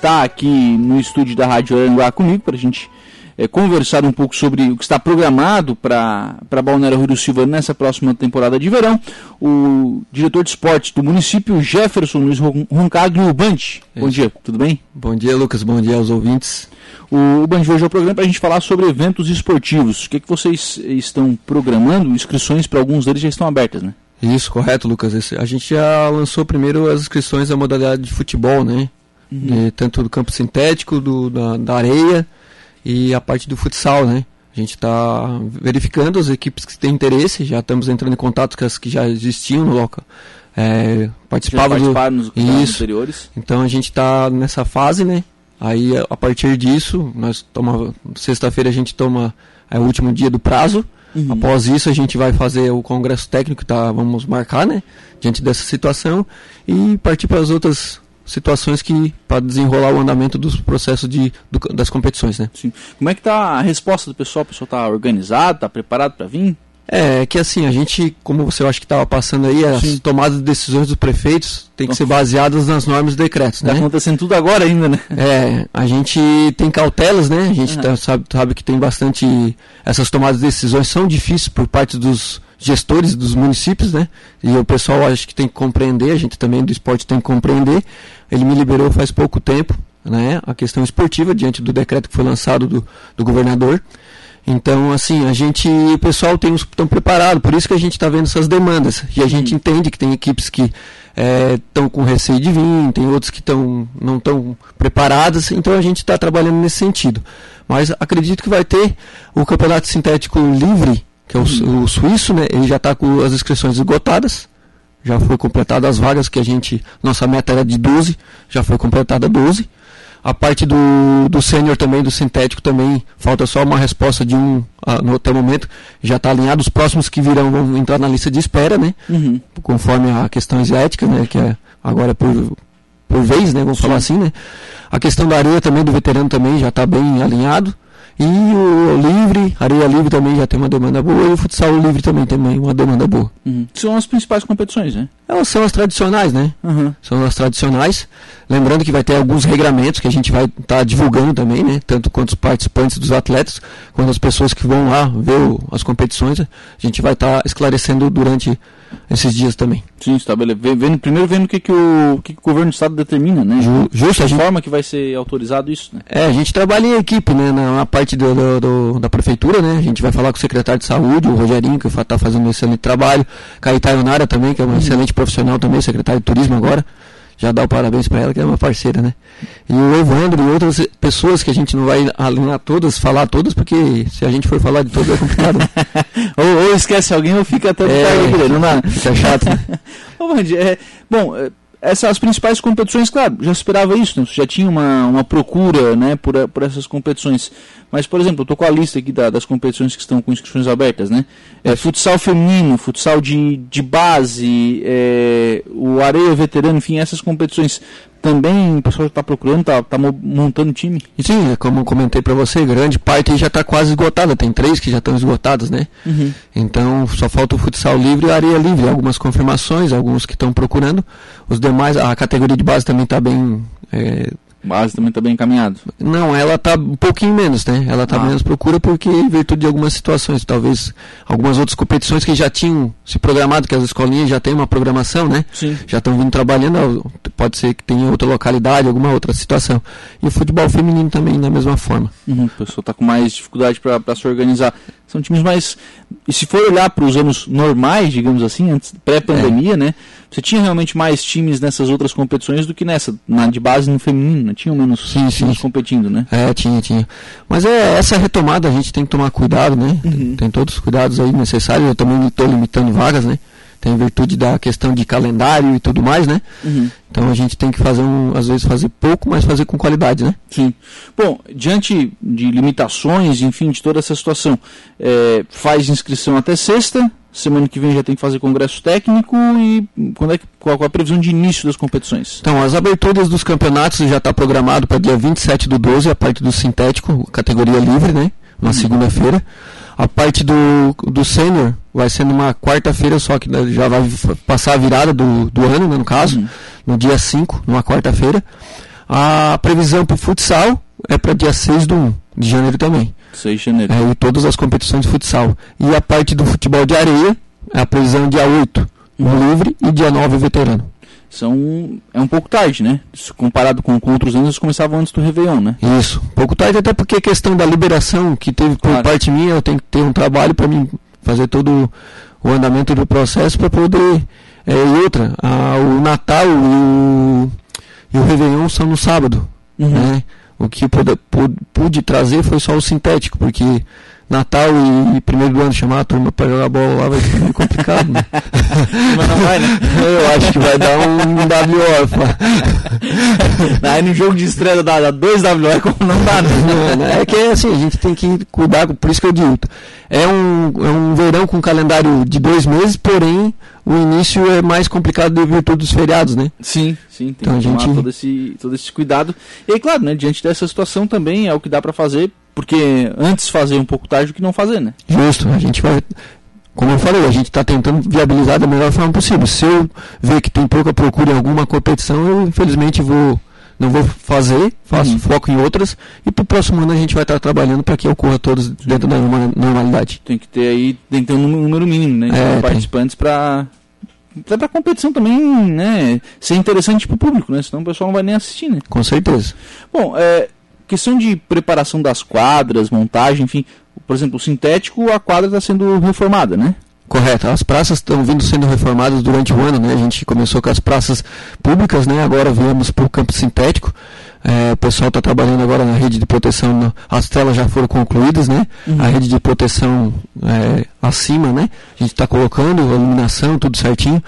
está aqui no estúdio da Rádio Aranguá comigo para a gente é, conversar um pouco sobre o que está programado para Balneário Rio do Silva nessa próxima temporada de verão. O diretor de esportes do município, Jefferson Luiz Roncaglio Band. Bom dia, tudo bem? Bom dia, Lucas. Bom dia aos ouvintes. O, o Band hoje é o programa para a gente falar sobre eventos esportivos. O que, é que vocês estão programando? Inscrições para alguns deles já estão abertas, né? Isso, correto, Lucas. A gente já lançou primeiro as inscrições da modalidade de futebol, né? Uhum. tanto do campo sintético, do, da, da, areia e a parte do futsal, né? A gente está verificando as equipes que têm interesse, já estamos entrando em contato com as que já existiam no local. É, participavam do, nos isso. anteriores. Então a gente está nessa fase, né? Aí a partir disso, nós toma sexta-feira a gente toma é o último dia do prazo. Uhum. Após isso a gente vai fazer o congresso técnico, tá? Vamos marcar, né? Diante dessa situação e partir para as outras situações que para desenrolar o andamento dos processos de, do, das competições, né? Sim. Como é que tá a resposta do pessoal? O pessoal está organizado, está preparado para vir? É, que assim, a gente, como você acha que estava passando aí, as Sim. tomadas de decisões dos prefeitos têm que ser baseadas nas normas e decretos, né? Tá acontecendo tudo agora ainda, né? É, a gente tem cautelas, né? A gente uhum. tá, sabe, sabe que tem bastante... Essas tomadas de decisões são difíceis por parte dos gestores dos municípios, né? E o pessoal acho que tem que compreender, a gente também do esporte tem que compreender. Ele me liberou faz pouco tempo, né? A questão esportiva, diante do decreto que foi lançado do, do governador. Então, assim, a gente, o pessoal tem estão preparado, por isso que a gente está vendo essas demandas. E a gente entende que tem equipes que estão é, com receio de vir, tem outros que tão, não estão preparadas, então a gente está trabalhando nesse sentido. Mas acredito que vai ter o campeonato sintético livre, que é o, o suíço, né? Ele já está com as inscrições esgotadas. Já foi completada as vagas que a gente. Nossa meta era de 12, já foi completada 12. A parte do, do sênior também, do sintético também, falta só uma resposta de um uh, no até o momento. Já está alinhado, os próximos que virão vão entrar na lista de espera, né? Uhum. Conforme a questão asiática, né? Que é agora por, por vez, né? Vamos Sim. falar assim, né? A questão da areia também, do veterano também já está bem alinhado. E o livre, areia livre também já tem uma demanda boa e o futsal livre também tem uma demanda boa. Uhum. São as principais competições, né? Elas são as tradicionais, né? Uhum. São as tradicionais. Lembrando que vai ter alguns regramentos que a gente vai estar tá divulgando também, né? Tanto quanto os participantes dos atletas, quanto as pessoas que vão lá ver o, as competições, a gente vai estar tá esclarecendo durante esses dias também. Sim, estabelece. Vendo, primeiro vendo o que, que, o, que, que o governo do estado determina, né? Ju, justo. Forma que vai ser autorizado isso, né? É, a gente trabalha em equipe, né? Na, parte do, do, do, da prefeitura, né? A gente vai falar com o secretário de saúde, o Rogerinho, que está fazendo um excelente trabalho, Caetano Nara também, que é um uhum. excelente profissional também, secretário de turismo agora já dá o parabéns para ela, que é uma parceira, né? E o Evandro e outras pessoas que a gente não vai alinhar todas, falar todas, porque se a gente for falar de todas é complicado. Né? ou, ou, esquece alguém ou fica até é, tarde, não dá. Fica chato, né? Ô, é, bom, é, essas as principais competições, claro, já esperava isso, né? já tinha uma, uma procura né, por, por essas competições. Mas, por exemplo, eu estou com a lista aqui da, das competições que estão com inscrições abertas, né? É, futsal feminino, futsal de, de base, é, o areia veterano, enfim, essas competições também o pessoal está procurando, está tá montando time? Sim, como eu comentei para você, grande parte já está quase esgotada, tem três que já estão esgotadas, né? Uhum. Então só falta o futsal livre e a areia livre, algumas confirmações, alguns que estão procurando, os demais, a categoria de base também está bem é, base também está bem encaminhado. Não, ela está um pouquinho menos, né? Ela está ah. menos procura porque em virtude de algumas situações, talvez algumas outras competições que já tinham se programado, que as escolinhas já têm uma programação, né? Sim. Já estão vindo trabalhando, pode ser que tenha outra localidade, alguma outra situação. E o futebol feminino também da mesma forma. Uhum, o pessoal está com mais dificuldade para se organizar. São times mais. E se for olhar para os anos normais, digamos assim, antes pré-pandemia, é. né? Você tinha realmente mais times nessas outras competições do que nessa, na de base no feminino, né? Tinham menos sim, times sim. competindo, né? É, tinha, tinha. Mas é essa retomada a gente tem que tomar cuidado, né? Uhum. Tem todos os cuidados aí necessários. Eu também estou limitando vagas, né? Tem virtude da questão de calendário e tudo mais, né? Uhum. Então a gente tem que fazer um, às vezes fazer pouco, mas fazer com qualidade, né? Sim. Bom, diante de limitações, enfim, de toda essa situação, é, faz inscrição até sexta. Semana que vem já tem que fazer congresso técnico e quando é que, qual, a previsão de início das competições? Então, as aberturas dos campeonatos já está programado para dia 27 do 12, a parte do sintético, categoria livre, né? Na uhum. A parte do, do sênior vai ser numa quarta-feira só, que já vai passar a virada do, do ano, né, no caso, uhum. no dia 5, numa quarta-feira. A previsão para o futsal é para dia 6 do 1 de janeiro também. 6 de janeiro. É, e todas as competições de futsal. E a parte do futebol de areia, é a previsão dia 8, o livre, e dia 9 o veterano. São, é um pouco tarde, né? Se Comparado com, com outros anos, eles começavam antes do Réveillon, né? Isso, um pouco tarde, até porque a questão da liberação que teve por Claro. parte minha, eu tenho que ter um trabalho para mim fazer todo o andamento do processo para poder. É, e outra, a- o Natal e o, e o Réveillon são no sábado. Uhum. né? O que pude, pude, pude trazer foi só o sintético, porque Natal e, primeiro do ano chamar a turma para jogar bola lá vai ser meio complicado, né? Mas não vai, né? Eu acho que vai dar um WO. Aí no jogo de estreia dá, dá 2 WE, como não dá, né? Não? É que assim, a gente tem que cuidar, por isso que eu digo. É um, é um verão com calendário de dois meses, porém o início é mais complicado devido a todos os feriados, né? Sim, sim, tem Então, que a tomar gente- todo, esse, todo esse cuidado. E aí, claro, né, diante dessa situação também é o que dá pra fazer, porque antes fazer um pouco tarde do que não fazer, né? Justo, a gente vai. Como eu falei, a gente está tentando viabilizar da melhor forma possível. Se eu ver que tem pouca procura em alguma competição, eu infelizmente vou. Não vou fazer, faço Uhum. foco em outras e para o próximo ano a gente vai estar trabalhando para que ocorra todos dentro da norma- normalidade. Tem que ter aí, tem que ter um número, mínimo, né, de É, participantes pra até pra competição também, né, ser interessante pro público, né, senão o pessoal não vai nem assistir, né. Com certeza. Bom, é, questão de preparação das quadras, montagem, enfim, por exemplo, o sintético, a quadra está sendo reformada, né? Correto. As praças estão vindo sendo reformadas durante o ano, né? A gente começou com as praças públicas, né? Agora viemos para o campo sintético. É, o pessoal está trabalhando agora na rede de proteção. As telas já foram concluídas, né? Uhum. A rede de proteção é, acima, né? A gente está colocando a iluminação, tudo certinho,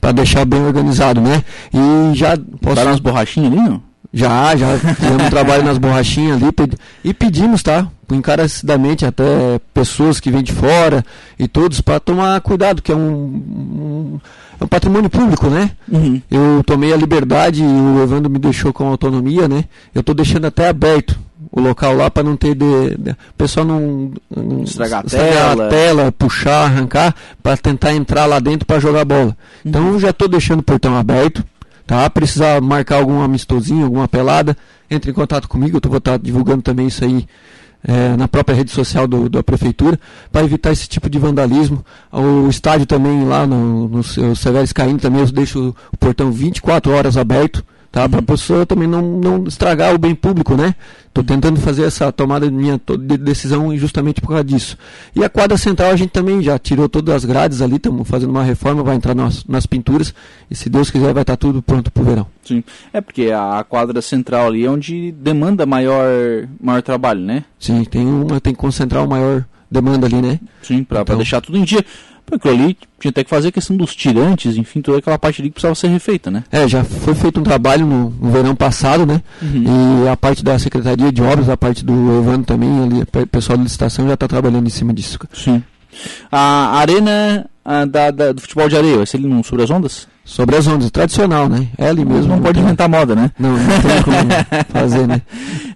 para deixar bem organizado, né? E já posso Botaram umas borrachinhas ali, não? Já, já fizemos um trabalho nas borrachinhas ali e pedimos, tá? Encarecidamente até pessoas que vêm de fora e todos para tomar cuidado, que é um, um, é um patrimônio público, né? Uhum. Eu tomei a liberdade e o Evandro me deixou com autonomia, né? Eu tô deixando até aberto o local lá para não ter de, de- o pessoal não, não Estragar a estragar tela. a tela, puxar, arrancar para tentar entrar lá dentro para jogar bola. Então eu já tô deixando o portão aberto, tá? Precisar marcar algum amistosinho, alguma pelada, entre em contato comigo, eu vou estar divulgando também isso aí é, na própria rede social do, da prefeitura para evitar esse tipo de vandalismo. O estádio também lá no, no Severo Caindo também eu deixo o portão 24 horas aberto, tá? Para a pessoa também não, não estragar o bem público, né? Tô tentando fazer essa tomada de minha de decisão justamente por causa disso. E a quadra central a gente também já tirou todas as grades ali, estamos fazendo uma reforma, vai entrar nas, nas pinturas e se Deus quiser vai estar tudo pronto pro verão. Sim. É porque a quadra central ali é onde demanda maior, maior trabalho, né? Sim, tem uma tem que concentrar uma maior demanda ali, né? Sim, pra Então- deixar tudo em dia. Porque ali tinha até que fazer a questão dos tirantes, enfim, toda aquela parte ali que precisava ser refeita, né? É, já foi feito um trabalho no, no verão passado, né? Uhum. E a parte da Secretaria de Obras, a parte do Evandro também, ali, o pessoal da licitação já está trabalhando em cima disso. Sim. A arena ah, da, da- do futebol de areia, vai ser ali no Sobre as Ondas? Sobre as ondas, tradicional, né? É ali mesmo. não pode inventar moda, né? Não, não tem como fazer, né?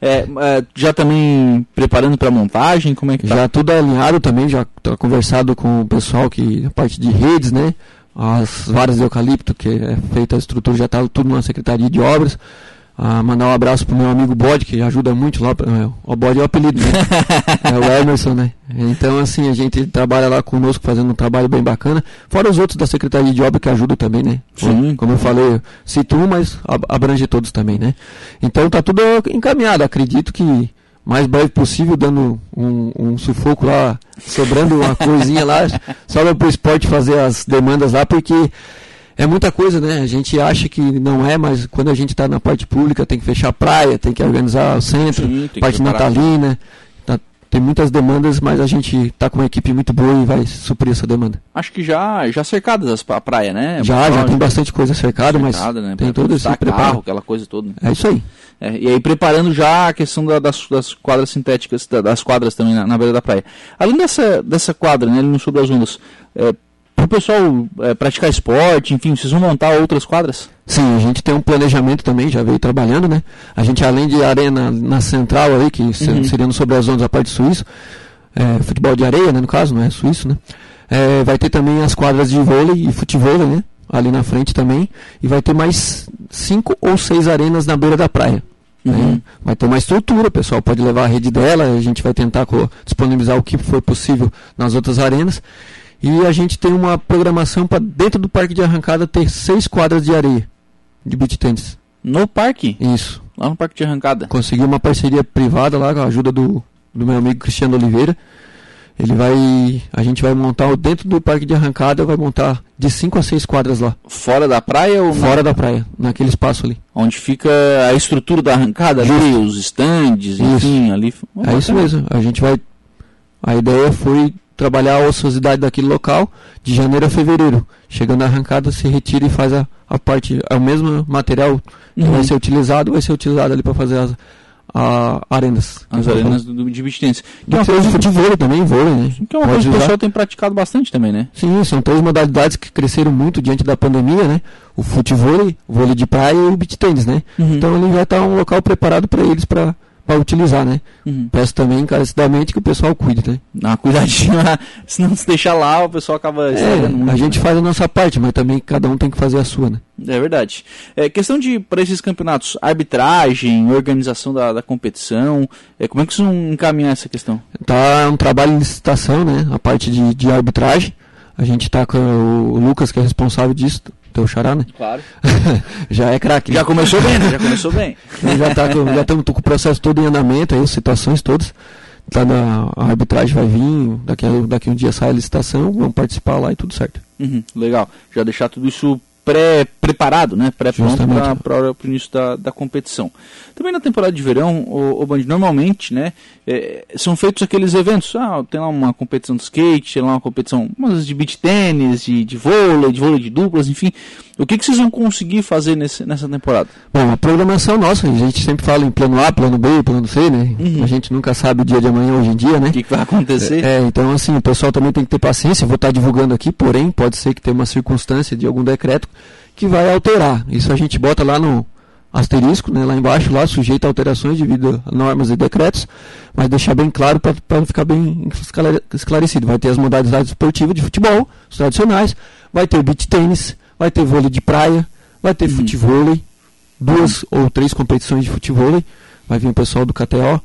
É, é, já também preparando para montagem, como é que tá? Já tudo alinhado também, já tá conversado com o pessoal que a parte de redes, né? As varas de eucalipto, que é feita a estrutura, já está tudo na Secretaria de Obras. Ah, mandar um abraço pro meu amigo Bode, que ajuda muito lá. pra- é, O Bode é o apelido, né? é o Emerson, né? Então, assim, a gente trabalha lá conosco fazendo um trabalho bem bacana. Fora os outros da Secretaria de Obra que ajudam também, né? Sim. Como eu falei, cito um, mas ab- abrange todos também, né? Então tá tudo encaminhado. Acredito que mais breve possível, dando um, um sufoco lá, sobrando uma coisinha lá, sobra pro esporte fazer as demandas lá, porque é muita coisa, né? A gente acha que não é, mas quando a gente está na parte pública, tem que fechar a praia, tem que organizar o centro, Sim, parte natalina. tá- tem muitas demandas, mas a gente está com uma equipe muito boa e vai suprir essa demanda. Acho que já, já cercadas as, a praia, né? já, já tem bastante coisa cercada, mas né? tem todo esse preparo. carro, aquela coisa toda. É isso aí. É, e aí preparando já a questão da- das, das quadras sintéticas, da- das quadras também na, na beira da praia. Além dessa, dessa quadra, né, ali no Sobre as Ondas, é, para o pessoal é, praticar esporte, enfim, vocês vão montar outras quadras? Sim, a gente tem um planejamento também, já veio trabalhando, né? A gente, além de arena na central ali, que Uhum. seria no sobre as ondas a parte suíço, é, futebol de areia, né, no caso, não é suíço, né? É, vai ter também as quadras de vôlei e futebol, né? Ali na frente também. E vai ter mais cinco ou seis arenas na beira da praia. Né? Uhum. Vai ter uma estrutura, o pessoal pode levar a rede dela, a gente vai tentar disponibilizar o que for possível nas outras arenas. E a gente tem uma programação para dentro do parque de arrancada ter seis quadras de areia de beach tennis. No parque? Isso. Lá no parque de arrancada. Consegui uma parceria privada lá com a ajuda do, do meu amigo Cristiano Oliveira. Ele vai. A gente vai montar dentro do parque de arrancada, vai montar de 5 a 6 quadras lá. Fora da praia ou Fora na... da praia, naquele espaço ali. Onde fica a estrutura da arrancada Justo. ali, os estandes, enfim, isso. ali. Oh, é isso mesmo. A gente vai. A ideia foi trabalhar a ociosidade daquele local de janeiro a fevereiro. Chegando na arrancada, se retira e faz a, a parte. É o mesmo material que uhum. vai ser utilizado, vai ser utilizado ali para fazer as a, arenas. As arenas do, de beach tennis. Que é uma coisa de vôlei também, vôlei, né? Que é uma coisa que o pessoal tem praticado bastante também, né? Sim, são três modalidades que cresceram muito diante da pandemia, né? O futevôlei, o vôlei de praia e o beach tennis, né? Uhum. Então ele vai estar um local preparado para eles para para utilizar, né? Uhum. Peço também encarecidamente que o pessoal cuide, né? Dá uma cuidadinha, se não se deixar lá, o pessoal acaba é, muito, A gente né? faz a nossa parte, mas também cada um tem que fazer a sua, né? É verdade. É, questão de, para esses campeonatos, arbitragem, organização da, da competição, é, como é que vocês vão encaminhar essa questão? Tá um trabalho de licitação, né? A parte de, de arbitragem. A gente está com o Lucas, que é responsável disso, teu xará, né? Claro. já é craque. Já começou bem, né? Já começou bem. já tá com, já estamos com o processo todo em andamento, aí, as situações todas. Tá na, a arbitragem vai vir, daqui a, daqui um dia sai a licitação, vamos participar lá e tudo certo. Uhum, legal. Já deixar tudo isso pré-preparado, né? Pré-pronto para o início da, da competição. Também na temporada de verão, o, o Band, normalmente, né, é, são feitos aqueles eventos. Ah, tem lá uma competição de skate, tem lá uma competição umas de beach tênis, de, de vôlei, de vôlei de duplas, enfim. O que, que vocês vão conseguir fazer nesse, nessa temporada? Bom, a programação nossa, a gente sempre fala em plano A, plano B, plano C, né? Uhum. A gente nunca sabe o dia de amanhã hoje em dia, né? O que, que vai acontecer? É, então assim, o pessoal também tem que ter paciência, vou estar divulgando aqui, porém, pode ser que tenha uma circunstância de algum decreto que vai alterar. Isso a gente bota lá no asterisco, né, lá embaixo, lá sujeito a alterações devido a normas e decretos, mas deixar bem claro para ficar bem esclarecido. Vai ter as modalidades esportivas de futebol, os tradicionais, vai ter o beach tênis, vai ter vôlei de praia, vai ter uhum. futevôlei, duas ou três competições de futevôlei, vai vir o pessoal do KTO,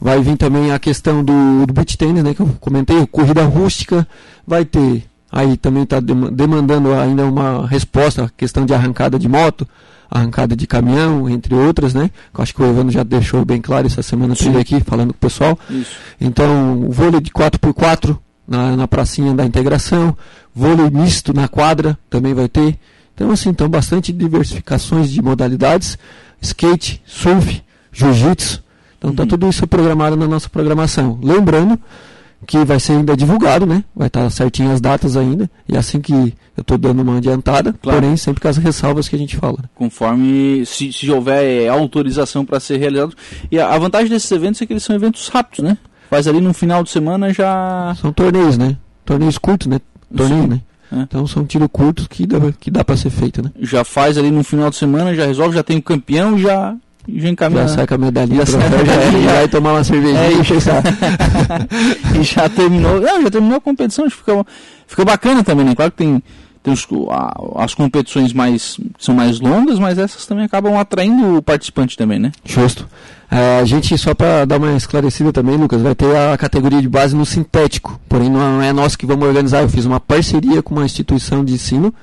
vai vir também a questão do, do beach tênis, né, que eu comentei, corrida rústica, vai ter Aí também está demandando ainda uma resposta, questão de arrancada de moto, arrancada de caminhão, entre outras, né? Eu acho que o Evandro já deixou bem claro essa semana teve aqui falando com o pessoal. Isso. Então, o vôlei de 4x4 na, na pracinha da integração, vôlei misto na quadra também vai ter. Então, assim, então bastante diversificações de modalidades, skate, surf, jiu-jitsu. Então, está uhum. tudo isso programado na nossa programação. Lembrando que vai ser ainda divulgado, né? Vai estar certinho as datas ainda. E assim que eu estou dando uma adiantada, claro. porém sempre com as ressalvas que a gente fala. Né? Conforme se, se houver autorização para ser realizado. E a, a, vantagem desses eventos é que eles são eventos rápidos, né? Faz ali no final de semana já. São torneios, né? Torneios curtos, né? Torneio, Sim. né? É. Então são tiros curtos que dá, que dá para ser feito, né? Já faz ali no final de semana, já resolve, já tem o campeão, já já encaminha. Já sai com a medalhinha, já, troféu, já, já vai tomar uma cervejinha é, e já terminou. Não, já terminou a competição, acho que fica, fica bacana também, né? Claro que tem, tem os, a, as competições mais são mais longas, mas essas também acabam atraindo o participante também, né? Justo. É, a gente, só para dar uma esclarecida também, Lucas, vai ter a categoria de base no sintético. Porém, não é nós que vamos organizar. Eu fiz uma parceria com uma instituição de ensino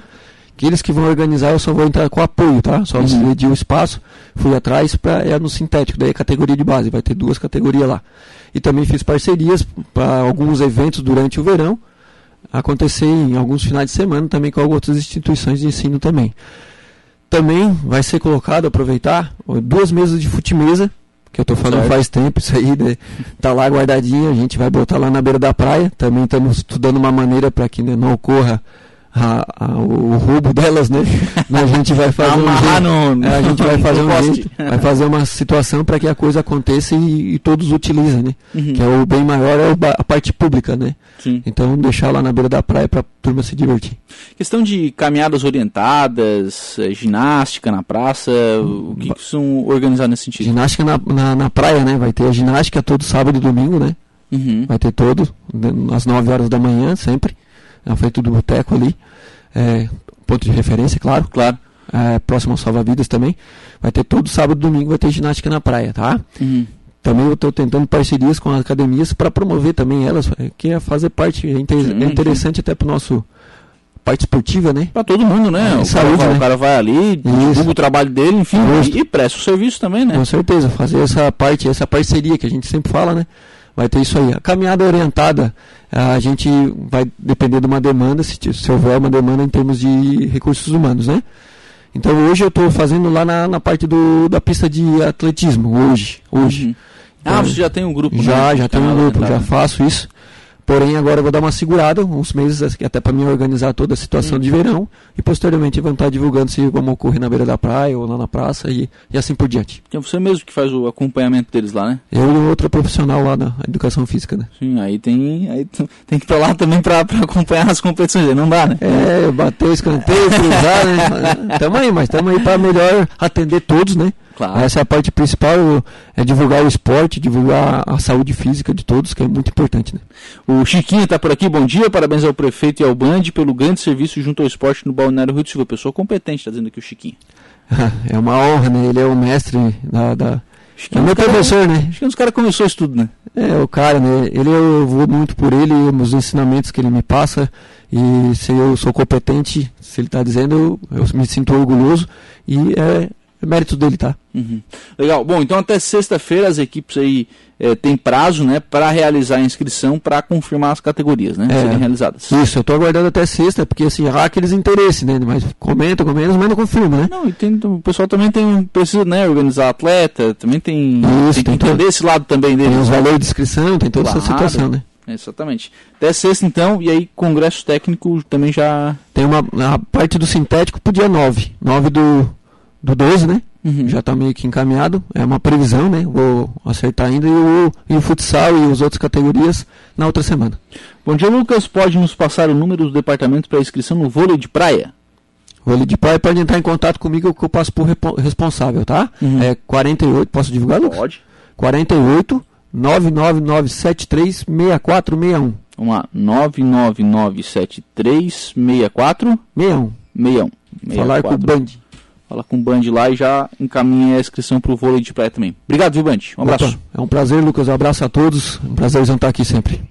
Aqueles que vão organizar eu só vou entrar com apoio, tá? Só uhum. cedi o espaço, fui atrás para é no sintético, daí é categoria de base, vai ter duas categorias lá. E também fiz parcerias para alguns eventos durante o verão, acontecer em alguns finais de semana também com outras instituições de ensino também. Também vai ser colocado, aproveitar, duas mesas de futimesa, que eu estou falando certo. faz tempo, isso aí né, tá lá guardadinha, a gente vai botar lá na beira da praia, também estamos estudando uma maneira para que né, não ocorra a, a, o roubo delas, né? a gente vai fazer um jeito, no, a gente vai fazer um jeito, vai fazer uma situação para que a coisa aconteça e, e todos utilizem, né? Uhum. Que é o bem maior é a parte pública, né? Sim. Então deixar lá na beira da praia para turma se divertir. Questão de caminhadas orientadas, eh, ginástica na praça, o que, que são organizados nesse sentido? Ginástica na, na, na, praia, né? Vai ter a ginástica todo sábado e domingo, né? Uhum. Vai ter todo, né? às 9 horas da manhã, sempre na frente do boteco ali. É, ponto de referência, claro. Claro. é, próximo ao Salva Vidas também. Vai ter todo sábado e domingo, vai ter ginástica na praia, tá? Uhum. Também eu estou tentando parcerias com as academias para promover também elas, é, que é fazer parte, é, inter Sim, é interessante até para o nosso parte esportiva, né? Pra todo mundo, né? É, o, cara saúde, vai, né? o cara vai ali, divulga o trabalho dele, enfim, Justo. e, e presta o serviço também, né? Com certeza, fazer essa parte, essa parceria que a gente sempre fala, né? Vai ter isso aí. A caminhada orientada, a gente vai depender de uma demanda, se, se houver uma demanda em termos de recursos humanos, né? Então hoje eu estou fazendo lá na, na parte do, da pista de atletismo, hoje. Hoje. Uhum. Ah, você já tem um grupo, Já, né? já tenho um grupo, já faço isso. Porém, agora eu vou dar uma segurada, uns meses, assim, até para me organizar toda a situação de verão. E posteriormente vou estar divulgando se vamos ocorrer na beira da praia ou lá na praça e, e assim por diante. É você mesmo que faz o acompanhamento deles lá, né? Eu e outra profissional lá na educação física, né? Sim, aí tem, aí tem que estar lá também pra acompanhar as competições, não dá, né? É, bater o escanteio, cruzar, né? Tamo aí, mas tamo aí para melhor atender todos, né? Claro. Essa é a parte principal, é divulgar o esporte, divulgar a saúde física de todos, que é muito importante, né? O Chiquinho está por aqui, bom dia, parabéns ao prefeito e ao Band pelo grande serviço junto ao esporte no Balneário Rio do Silva. Pessoa competente, está dizendo aqui o Chiquinho. É uma honra, né? Ele é o mestre da... da... É Chiquinho meu cara- professor, né? Acho que um dos caras começou isso tudo, né? É, o cara, né? Ele eu vou muito por ele, os ensinamentos que ele me passa. E se eu sou competente, se ele está dizendo, eu, eu me sinto orgulhoso. E é, é mérito dele, tá? Uhum. Legal. Bom, então até sexta-feira as equipes aí eh, têm prazo, né, para realizar a inscrição para confirmar as categorias, né, É. serem realizadas. Isso, eu tô aguardando até sexta, porque assim, há aqueles interesses, né? Mas comenta, comenta, mas não confirma, né? Não, e tem, o pessoal também tem precisa, né, organizar atleta, também tem, Isso, tem que tem entender todo- esse lado também Tem deles. os valores de inscrição, tem toda essa Claro. situação, né? Exatamente. Até sexta então, e aí congresso técnico também já Tem uma a parte do sintético pro dia 9. 9 do, do 12, né? Uhum. Já tá meio que encaminhado. É uma previsão, né? Vou acertar ainda. E o, e o futsal e as outras categorias na outra semana. Bom dia, Lucas. Pode nos passar o número do departamento para inscrição no vôlei de praia? Olho de Praia pode entrar em contato comigo que eu passo por responsável, tá? Uhum. É 48, posso divulgar, Lucas? Pode. 48 99973 6461. Vamos lá. 999736461. 61. 61. Falar com o 64. Band. Fala com o Band lá e já encaminha a inscrição para o vôlei de praia também. Obrigado, viu, Band? Um abraço. Opa, É um prazer, Lucas. Um abraço a todos. Um prazer estar aqui sempre.